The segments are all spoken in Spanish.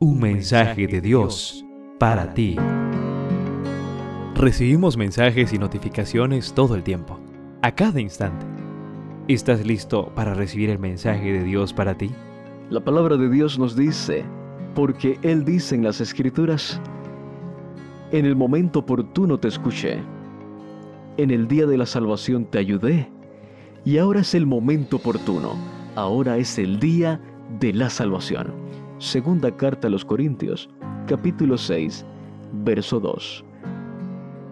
Un mensaje de Dios para ti. Recibimos mensajes y notificaciones todo el tiempo, a cada instante. ¿Estás listo para recibir el mensaje de Dios para ti? La palabra de Dios nos dice, porque Él dice en las Escrituras, en el momento oportuno te escuché, en el día de la salvación te ayudé, y ahora es el momento oportuno, ahora es el día de la salvación. Segunda carta a los Corintios, capítulo 6, verso 2.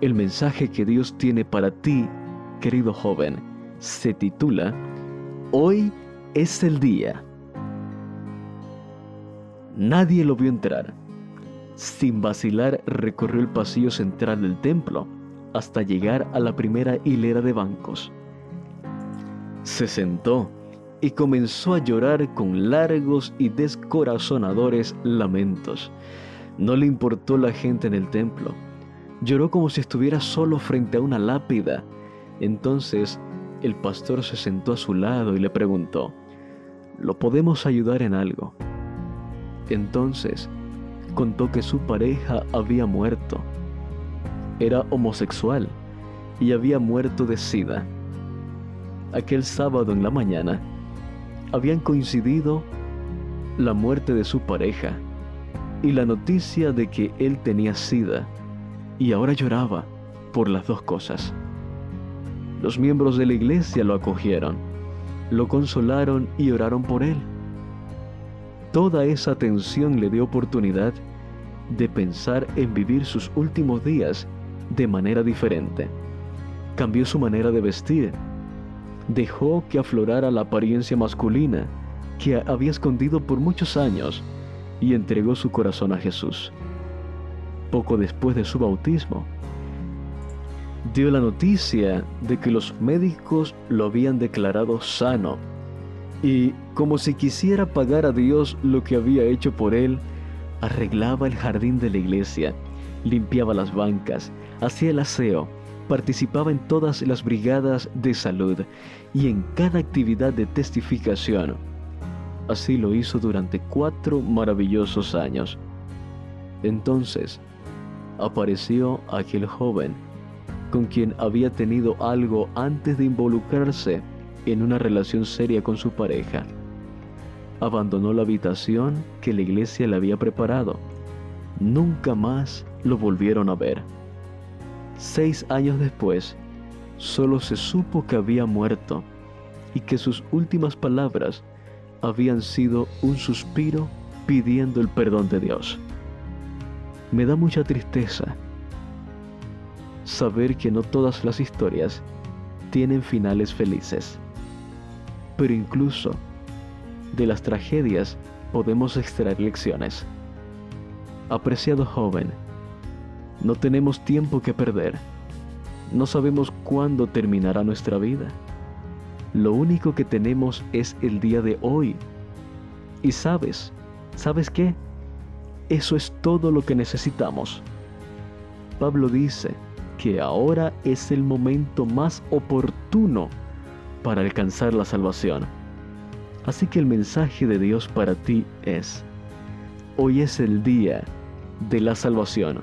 El mensaje que Dios tiene para ti, querido joven, se titula Hoy es el día. Nadie lo vio entrar. Sin vacilar recorrió el pasillo central del templo hasta llegar a la primera hilera de bancos. Se sentó y comenzó a llorar con largos y descorazonadores lamentos. No le importó la gente en el templo. Lloró como si estuviera solo frente a una lápida. Entonces el pastor se sentó a su lado y le preguntó, ¿lo podemos ayudar en algo? Entonces contó que su pareja había muerto. Era homosexual y había muerto de sida. Aquel sábado en la mañana, habían coincidido la muerte de su pareja y la noticia de que él tenía sida y ahora lloraba por las dos cosas. Los miembros de la iglesia lo acogieron, lo consolaron y oraron por él. Toda esa atención le dio oportunidad de pensar en vivir sus últimos días de manera diferente. Cambió su manera de vestir, dejó que aflorara la apariencia masculina que había escondido por muchos años y entregó su corazón a Jesús. Poco después de su bautismo, dio la noticia de que los médicos lo habían declarado sano y, como si quisiera pagar a Dios lo que había hecho por él, arreglaba el jardín de la iglesia, limpiaba las bancas, hacía el aseo, participaba en todas las brigadas de salud y en cada actividad de testificación. Así lo hizo durante cuatro maravillosos años. Entonces, apareció aquel joven con quien había tenido algo antes de involucrarse en una relación seria con su pareja. Abandonó la habitación que la iglesia le había preparado. Nunca más lo volvieron a ver. Seis años después, solo se supo que había muerto y que sus últimas palabras habían sido un suspiro pidiendo el perdón de Dios. Me da mucha tristeza saber que no todas las historias tienen finales felices, pero incluso de las tragedias podemos extraer lecciones. Apreciado joven, no tenemos tiempo que perder. No sabemos cuándo terminará nuestra vida. Lo único que tenemos es el día de hoy. Y sabes, ¿sabes qué? Eso es todo lo que necesitamos. Pablo dice que ahora es el momento más oportuno para alcanzar la salvación. Así que el mensaje de Dios para ti es, hoy es el día de la salvación